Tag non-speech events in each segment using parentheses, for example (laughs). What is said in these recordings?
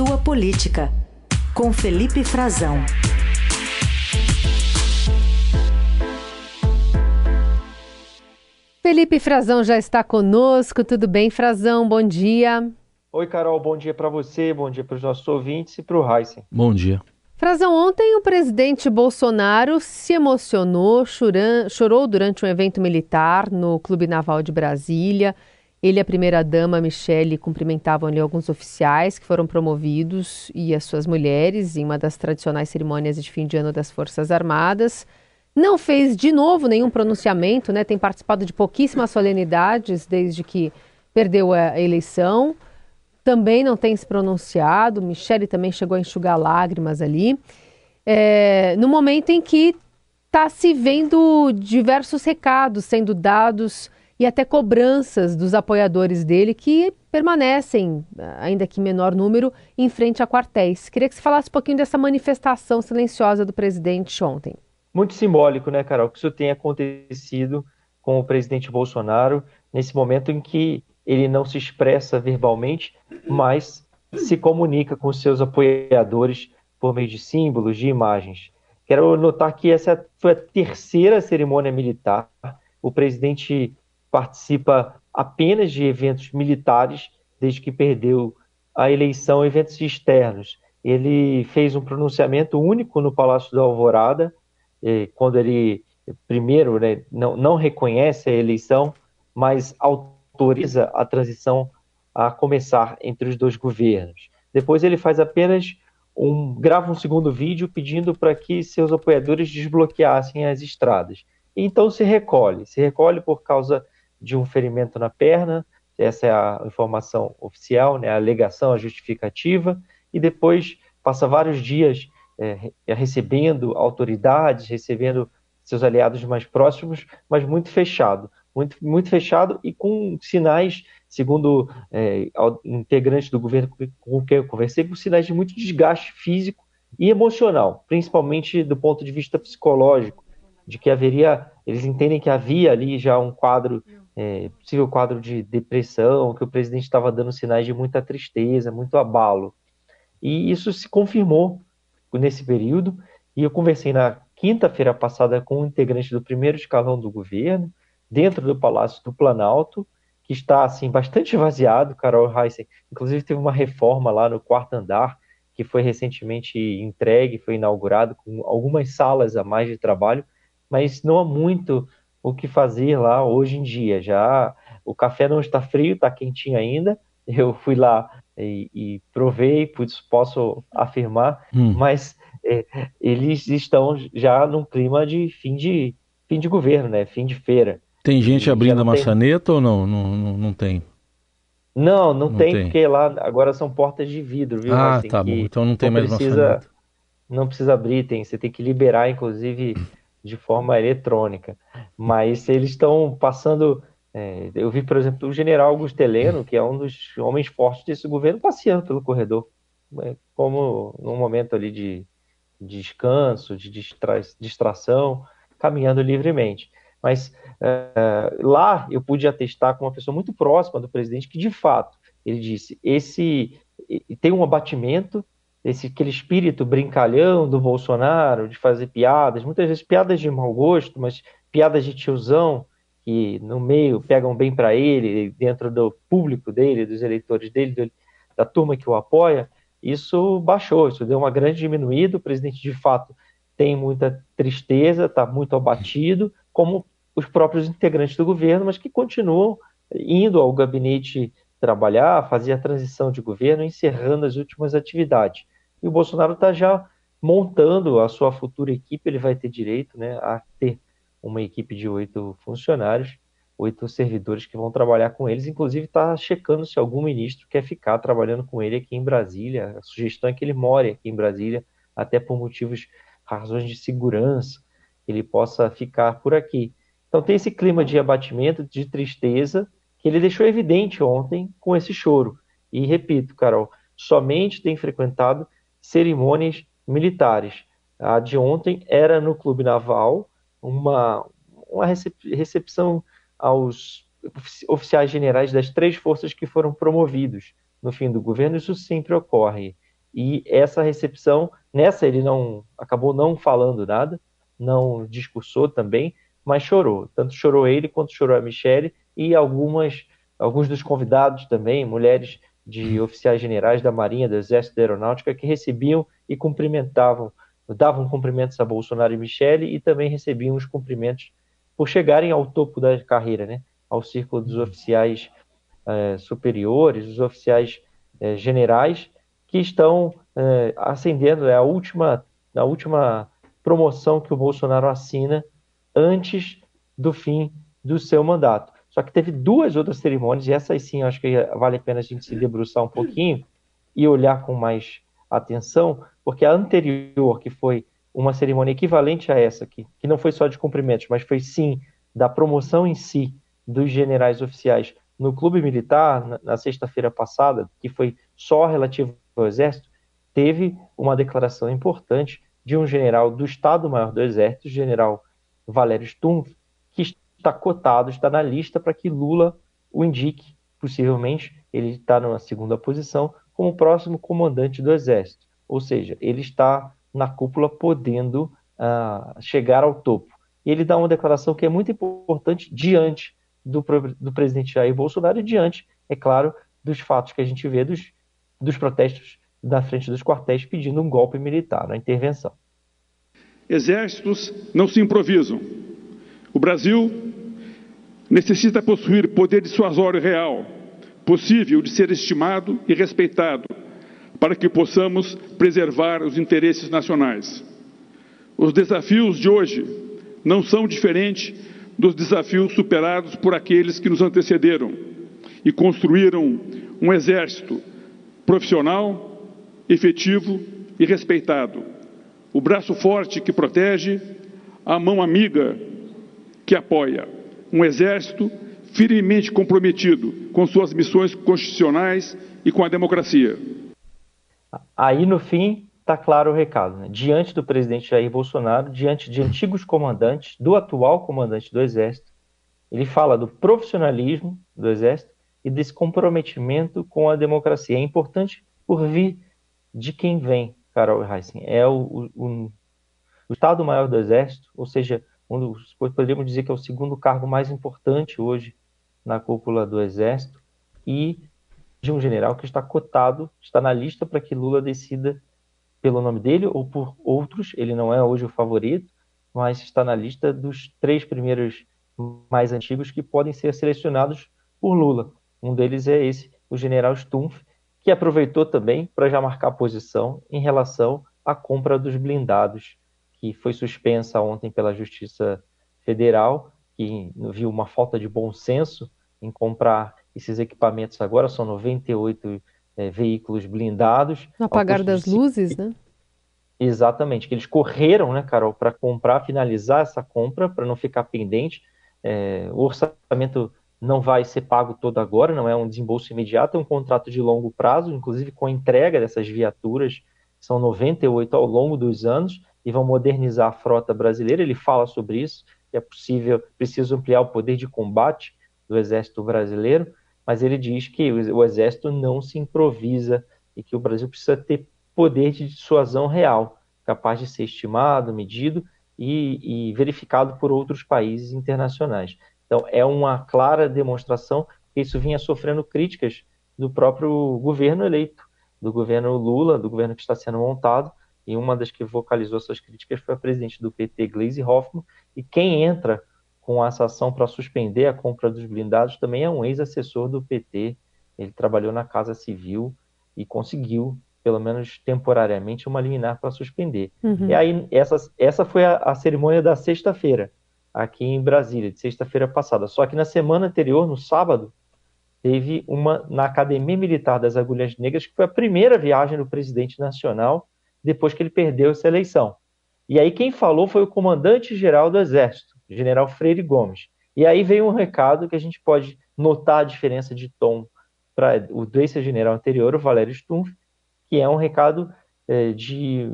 Sua Política, com Felipe Frazão. Felipe Frazão já está conosco. Tudo bem, Frazão? Bom dia. Oi, Carol. Bom dia para você, bom dia para os nossos ouvintes e para o Heisen. Bom dia. Frazão, ontem o presidente Bolsonaro se emocionou, chorou durante um evento militar no Clube Naval de Brasília. Ele e a primeira-dama, Michele, cumprimentavam ali alguns oficiais que foram promovidos e as suas mulheres em uma das tradicionais cerimônias de fim de ano das Forças Armadas. Não fez de novo nenhum pronunciamento, né? tem participado de pouquíssimas solenidades desde que perdeu a eleição. Também não tem se pronunciado. Michele também chegou a enxugar lágrimas ali. É, no momento em que está se vendo diversos recados sendo dados e até cobranças dos apoiadores dele que permanecem, ainda que em menor número, em frente a quartéis. Queria que você falasse um pouquinho dessa manifestação silenciosa do presidente ontem. Muito simbólico, né, Carol, que isso tenha acontecido com o presidente Bolsonaro nesse momento em que ele não se expressa verbalmente, mas se comunica com seus apoiadores por meio de símbolos, de imagens. Quero notar que essa foi a terceira cerimônia militar. O presidente participa apenas de eventos militares desde que perdeu a eleição, eventos externos. Ele fez um pronunciamento único no Palácio da Alvorada, eh, quando ele, primeiro, né, não, não reconhece a eleição, mas autoriza a transição a começar entre os dois governos. Depois ele faz apenas um grava um segundo vídeo pedindo para que seus apoiadores desbloqueassem as estradas. E então se recolhe, se recolhe por causa de um ferimento na perna, essa é a informação oficial, né, a alegação, a justificativa, e depois passa vários dias é, recebendo autoridades, recebendo seus aliados mais próximos, mas muito fechado, muito, muito fechado e com sinais, segundo é, integrantes do governo com quem eu conversei, com sinais de muito desgaste físico e emocional, principalmente do ponto de vista psicológico, de que haveria, eles entendem que havia ali já um quadro é, possível quadro de depressão, que o presidente estava dando sinais de muita tristeza, muito abalo. E isso se confirmou nesse período. E eu conversei na quinta-feira passada com um integrante do primeiro escalão do governo, dentro do Palácio do Planalto, que está assim bastante (laughs) vaziado, Carol Heissen. Inclusive teve uma reforma lá no quarto andar que foi recentemente entregue, foi inaugurado com algumas salas a mais de trabalho, mas não há muito o que fazer lá hoje em dia. Já o café não está frio, está quentinho ainda. (laughs) Eu fui lá e, e provei, posso afirmar, hum. mas é, eles estão já num clima de fim de fim de governo, né? Fim de feira. Tem gente e abrindo a maçaneta tem... ou não? Não, não? não tem? Não, não, não tem, tem, porque lá agora são portas de vidro, viu? Ah, tá bom. Então não tem não mais precisa, maçaneta. Não precisa abrir, tem. Você tem que liberar, inclusive, de forma eletrônica. Mas eles estão passando. É, eu vi, por exemplo, o general Augusto Heleno, que é um dos homens fortes desse governo, passeando pelo corredor, né, como num momento ali de, de descanso, de distra, distração, caminhando livremente. Mas é, lá eu pude atestar com uma pessoa muito próxima do presidente que, de fato, ele disse: esse tem um abatimento esse aquele espírito brincalhão do Bolsonaro, de fazer piadas, muitas vezes piadas de mau gosto, mas piadas de tiozão que no meio pegam bem para ele, dentro do público dele, dos eleitores dele, da turma que o apoia, isso baixou, isso deu uma grande diminuída. O presidente, de fato, tem muita tristeza, está muito abatido, como os próprios integrantes do governo, mas que continuam indo ao gabinete trabalhar, fazer a transição de governo, encerrando as últimas atividades. E o Bolsonaro está já montando a sua futura equipe, ele vai ter direito né, a ter uma equipe de oito funcionários, oito servidores que vão trabalhar com eles, inclusive está checando se algum ministro quer ficar trabalhando com ele aqui em Brasília. A sugestão é que ele more aqui em Brasília, até por motivos, razões de segurança, ele possa ficar por aqui. Então tem esse clima de abatimento, de tristeza, que ele deixou evidente ontem com esse choro. E repito, Carol, somente tem frequentado cerimônias militares. A de ontem era no Clube Naval, uma, uma recepção aos oficiais generais das três forças que foram promovidos no fim do governo. Isso sempre ocorre. E essa recepção, nessa ele não acabou não falando nada, não discursou também, mas chorou. Tanto chorou ele quanto chorou a Michelle e algumas alguns dos convidados também, mulheres de oficiais generais da Marinha, do Exército da Aeronáutica, que recebiam e cumprimentavam, davam cumprimentos a Bolsonaro e Michele e também recebiam os cumprimentos por chegarem ao topo da carreira, né? ao círculo dos oficiais eh, superiores, os oficiais eh, generais, que estão eh, ascendendo, é a última, a última promoção que o Bolsonaro assina antes do fim do seu mandato. Só que teve duas outras cerimônias, e essas sim acho que vale a pena a gente se debruçar um pouquinho e olhar com mais atenção, porque a anterior, que foi uma cerimônia equivalente a essa, que, que não foi só de cumprimentos, mas foi sim da promoção em si dos generais oficiais no clube militar, na, na sexta-feira passada, que foi só relativo ao Exército, teve uma declaração importante de um general do Estado-Maior do Exército, general Valério Stumpf, que está cotado, está na lista para que Lula o indique, possivelmente ele está na segunda posição, como próximo comandante do Exército. Ou seja, ele está na cúpula podendo uh, chegar ao topo. E ele dá uma declaração que é muito importante diante do, do presidente Jair Bolsonaro e diante, é claro, dos fatos que a gente vê dos, dos protestos na frente dos quartéis pedindo um golpe militar, uma intervenção. Exércitos não se improvisam. O Brasil necessita possuir poder dissuasório real, possível de ser estimado e respeitado, para que possamos preservar os interesses nacionais. Os desafios de hoje não são diferentes dos desafios superados por aqueles que nos antecederam e construíram um exército profissional, efetivo e respeitado. O braço forte que protege, a mão amiga que apoia um exército firmemente comprometido com suas missões constitucionais e com a democracia. Aí, no fim, está claro o recado. Né? Diante do presidente Jair Bolsonaro, diante de antigos comandantes, do atual comandante do Exército, ele fala do profissionalismo do Exército e desse comprometimento com a democracia. É importante por vir de quem vem, Carol Heissen. É o, o, o Estado-Maior do Exército, ou seja, um dos, poderíamos dizer que é o segundo cargo mais importante hoje na cúpula do Exército, e de um general que está cotado, está na lista para que Lula decida pelo nome dele ou por outros. Ele não é hoje o favorito, mas está na lista dos três primeiros mais antigos que podem ser selecionados por Lula. Um deles é esse, o general Stumpf, que aproveitou também para já marcar posição em relação à compra dos blindados que foi suspensa ontem pela Justiça Federal, que viu uma falta de bom senso em comprar esses equipamentos agora, são 98 é, veículos blindados. No apagar das de... luzes, né? Exatamente, que eles correram, né, Carol, para comprar, finalizar essa compra, para não ficar pendente. É, o orçamento não vai ser pago todo agora, não é um desembolso imediato, é um contrato de longo prazo, inclusive com a entrega dessas viaturas, são 98 ao longo dos anos, e vão modernizar a frota brasileira. Ele fala sobre isso, que é possível, preciso ampliar o poder de combate do Exército brasileiro, mas ele diz que o Exército não se improvisa e que o Brasil precisa ter poder de dissuasão real, capaz de ser estimado, medido e, e verificado por outros países internacionais. Então, é uma clara demonstração que isso vinha sofrendo críticas do próprio governo eleito, do governo Lula, do governo que está sendo montado, e uma das que vocalizou essas críticas foi a presidente do PT, Gleisi Hoffmann, e quem entra com essa ação para suspender a compra dos blindados também é um ex-assessor do PT. Ele trabalhou na Casa Civil e conseguiu, pelo menos temporariamente, uma liminar para suspender. Uhum. E aí, essa, essa foi a, a cerimônia da sexta-feira, aqui em Brasília, de sexta-feira passada. Só que na semana anterior, no sábado, teve uma na Academia Militar das Agulhas Negras, que foi a primeira viagem do presidente nacional depois que ele perdeu essa eleição. E aí quem falou foi o comandante-geral do Exército, general Freire Gomes. E aí veio um recado que a gente pode notar a diferença de tom para o desse general anterior, o Valério Stumpf, que é um recado é, de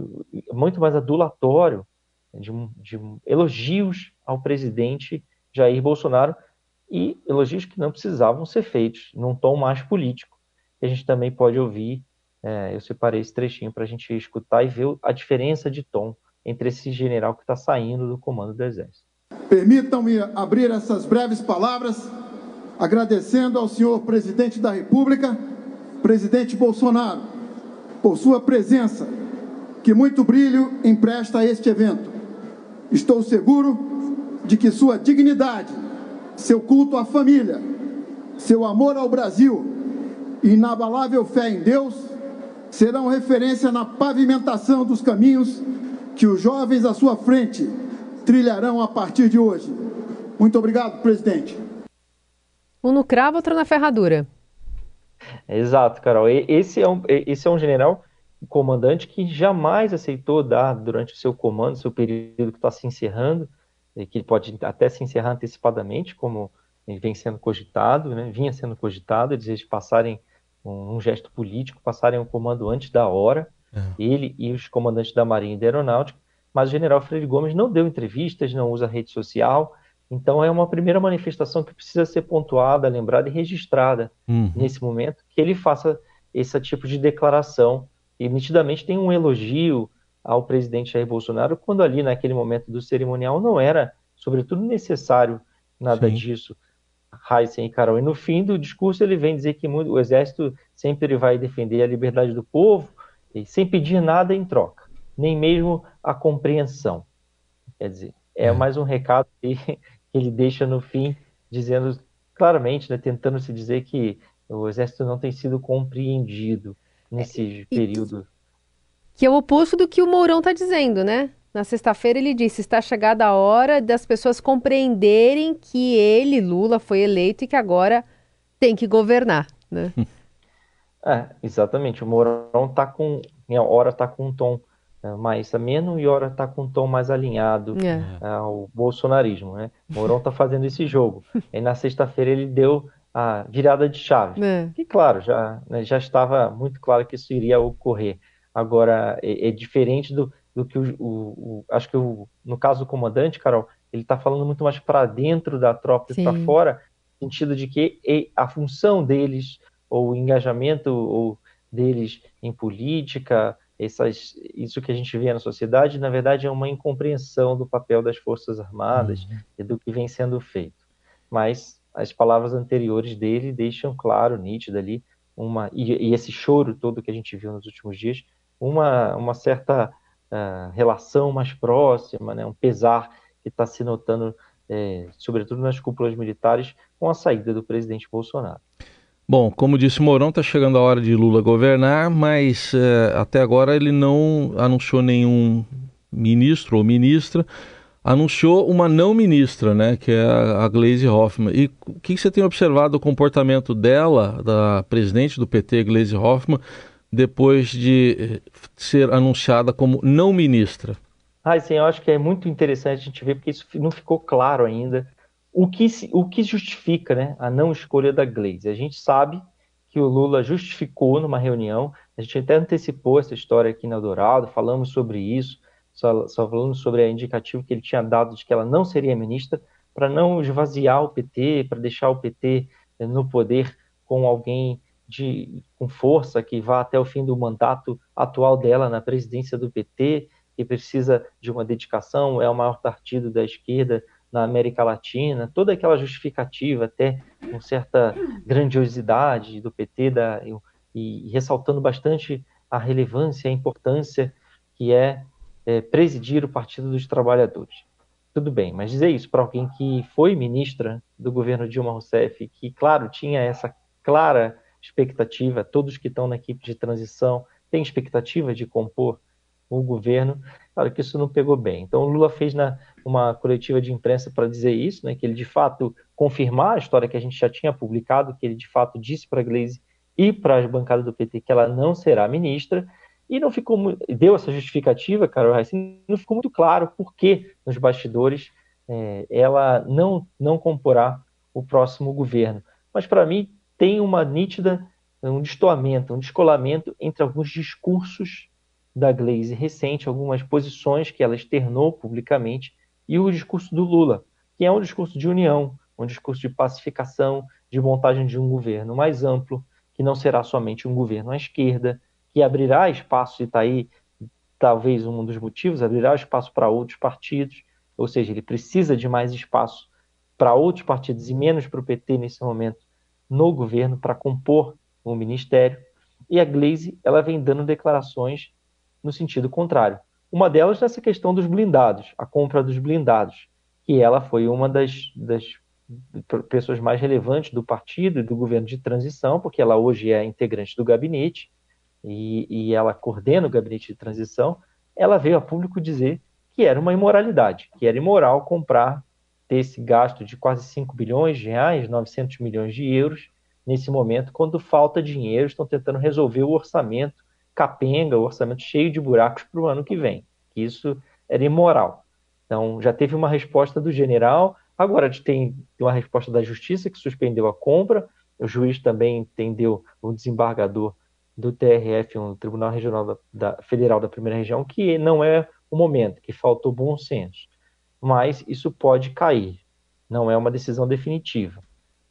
muito mais adulatório, de, de elogios ao presidente Jair Bolsonaro e elogios que não precisavam ser feitos, num tom mais político. A gente também pode ouvir é, eu separei esse trechinho para a gente escutar e ver a diferença de tom entre esse general que está saindo do comando do Exército. Permitam-me abrir essas breves palavras agradecendo ao senhor presidente da República, presidente Bolsonaro, por sua presença, que muito brilho empresta a este evento. Estou seguro de que sua dignidade, seu culto à família, seu amor ao Brasil e inabalável fé em Deus serão referência na pavimentação dos caminhos que os jovens à sua frente trilharão a partir de hoje. Muito obrigado, presidente. Um no cravo, outro na ferradura. Exato, Carol. Esse é um, esse é um general comandante que jamais aceitou dar durante o seu comando, seu período que está se encerrando, que pode até se encerrar antecipadamente, como vem sendo cogitado, né? vinha sendo cogitado, eles passarem um, um gesto político, passarem o um comando antes da hora, é. ele e os comandantes da Marinha e da Aeronáutica, mas o general Freire Gomes não deu entrevistas, não usa rede social, então é uma primeira manifestação que precisa ser pontuada, lembrada e registrada uhum. nesse momento, que ele faça esse tipo de declaração e nitidamente tem um elogio ao presidente Jair Bolsonaro, quando ali naquele momento do cerimonial não era, sobretudo, necessário nada Sim. disso. Heisen e Carol. E no fim do discurso ele vem dizer que o exército sempre vai defender a liberdade do povo, sem pedir nada em troca, nem mesmo a compreensão. Quer dizer, é, é. mais um recado (laughs) que, ele deixa no fim, dizendo claramente, né, tentando se dizer que o exército não tem sido compreendido nesse é, período. Que é o oposto do que o Mourão está dizendo, né? Na sexta-feira ele disse: está chegada a hora das pessoas compreenderem que ele, Lula, foi eleito e que agora tem que governar, né? (laughs) É, exatamente. O Mourão tá com, hora está com um tom é, mais ameno e hora está com um tom mais alinhado é. ao bolsonarismo, né? O Mourão está fazendo esse jogo. e na sexta-feira ele deu a virada de chave. É. E claro, já, né, já estava muito claro que isso iria ocorrer. Agora, é, é diferente do, do que o, o, o acho que o, no caso do comandante, Carol, ele está falando muito mais para dentro da tropa e para fora, no sentido de que a função deles, ou o engajamento ou deles em política, essas, isso que a gente vê na sociedade, na verdade é uma incompreensão do papel das Forças Armadas uhum. e do que vem sendo feito. Mas as palavras anteriores dele deixam claro, nítido ali, uma, e, e esse choro todo que a gente viu nos últimos dias, uma, uma certa relação mais próxima, né, um pesar que está se notando, é, sobretudo nas cúpulas militares, com a saída do presidente Bolsonaro. Bom, como disse Mourão, está chegando a hora de Lula governar, mas é, até agora ele não anunciou nenhum ministro ou ministra, anunciou uma não ministra, né, que é a Gleisi Hoffmann. E o que você tem observado do comportamento dela, da presidente do PT, Gleisi Hoffmann, depois de eh, ser anunciada como não ministra? Ah, sim, eu acho que é muito interessante a gente ver, porque isso não ficou claro ainda. O que, o que justifica né, a não escolha da Glaze? A gente sabe que o Lula justificou numa reunião, a gente até antecipou essa história aqui na Dourado, falamos sobre isso, só, só falando sobre a indicativa que ele tinha dado de que ela não seria ministra, para não esvaziar o PT, para deixar o PT eh, no poder com alguém de, com força que vá até o fim do mandato atual dela na presidência do PT, que precisa de uma dedicação, é o maior partido da esquerda na América Latina, toda aquela justificativa, até com certa grandiosidade do PT da, e, e ressaltando bastante a relevância, a importância que é, é presidir o Partido dos Trabalhadores. Tudo bem, mas dizer isso para alguém que foi ministra do governo Dilma Rousseff, que, claro, tinha essa clara expectativa, todos que estão na equipe de transição têm expectativa de compor o governo, claro que isso não pegou bem. Então o Lula fez na, uma coletiva de imprensa para dizer isso, né, que ele de fato confirmar a história que a gente já tinha publicado, que ele de fato disse para a Gleisi e para a bancada do PT que ela não será ministra, e não ficou deu essa justificativa, Carol Reis, não ficou muito claro por que nos bastidores é, ela não não comporá o próximo governo. Mas para mim tem uma nítida um destoamento, um descolamento entre alguns discursos da Glaze recente, algumas posições que ela externou publicamente e o discurso do Lula, que é um discurso de união, um discurso de pacificação, de montagem de um governo mais amplo, que não será somente um governo à esquerda, que abrirá espaço, e está aí talvez um dos motivos, abrirá espaço para outros partidos, ou seja, ele precisa de mais espaço para outros partidos e menos para o PT nesse momento no governo para compor o ministério. E a Glaze ela vem dando declarações no sentido contrário. Uma delas nessa questão dos blindados, a compra dos blindados, que ela foi uma das, das pessoas mais relevantes do partido e do governo de transição, porque ela hoje é integrante do gabinete e, e ela coordena o gabinete de transição. Ela veio a público dizer que era uma imoralidade, que era imoral comprar, ter esse gasto de quase 5 bilhões de reais, 900 milhões de euros, nesse momento, quando falta dinheiro, estão tentando resolver o orçamento capenga, o orçamento cheio de buracos para o ano que vem. Isso era imoral. Então, já teve uma resposta do general, agora tem uma resposta da justiça que suspendeu a compra, o juiz também entendeu, o desembargador do TRF, um Tribunal Regional da, da, Federal da Primeira Região, que não é o momento, que faltou bom senso. Mas isso pode cair, não é uma decisão definitiva.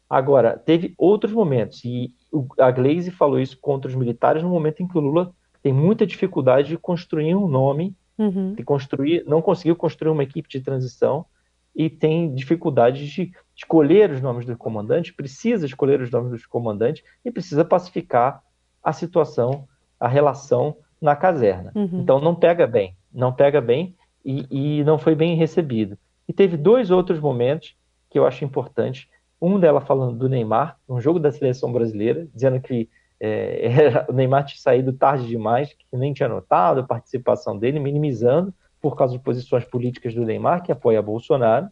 Agora, teve outros momentos, e a Glaze falou isso contra os militares no momento em que o Lula tem muita dificuldade de construir um nome, uhum. de construir, não conseguiu construir uma equipe de transição e tem dificuldade de escolher os nomes dos comandantes, precisa escolher os nomes dos comandantes e precisa pacificar a situação, a relação na caserna. Uhum. Então não pega bem, não pega bem e, e, não foi bem recebido. E teve dois outros momentos que eu acho importantes. Um dela falando do Neymar, um jogo da seleção brasileira, dizendo que é, (laughs) era, o Neymar tinha saído tarde demais, que nem tinha notado a participação dele, minimizando por causa de posições políticas do Neymar, que apoia Bolsonaro.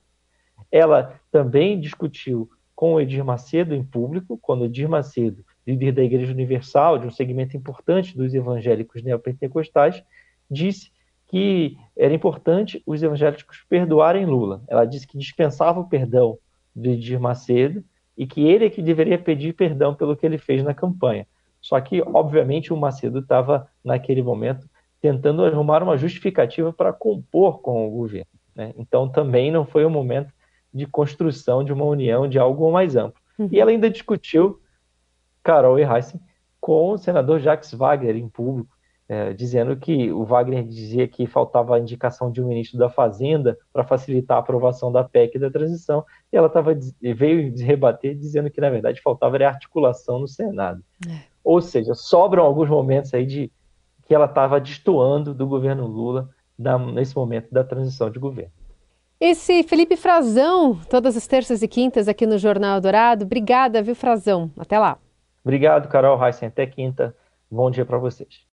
Ela também discutiu com o Edir Macedo em público, quando o Edir Macedo líder da Igreja Universal, de um segmento importante dos evangélicos neopentecostais, disse que era importante os evangélicos perdoarem Lula. Ela disse que dispensava o perdão do Edir Macedo e que ele é que deveria pedir perdão pelo que ele fez na campanha. Só que, obviamente, o Macedo estava, naquele momento, tentando arrumar uma justificativa para compor com o governo. Né? Então, também não foi um momento de construção de uma união, de algo mais amplo. Uhum. E ela ainda discutiu Carol e Heissen com o senador Jacques Wagner em público, é, dizendo que o Wagner dizia que faltava a indicação de um ministro da Fazenda para facilitar a aprovação da PEC da transição, e ela tava, veio rebater dizendo que, na verdade, faltava articulação no Senado. É. Ou seja, sobram alguns momentos aí de que ela estava destoando do governo Lula da, nesse momento da transição de governo. Esse Felipe Frazão, todas as terças e quintas aqui no Jornal Dourado. Obrigada, viu, Frazão? Até lá. Obrigado, Carol Heissen. Até quinta. Bom dia para vocês.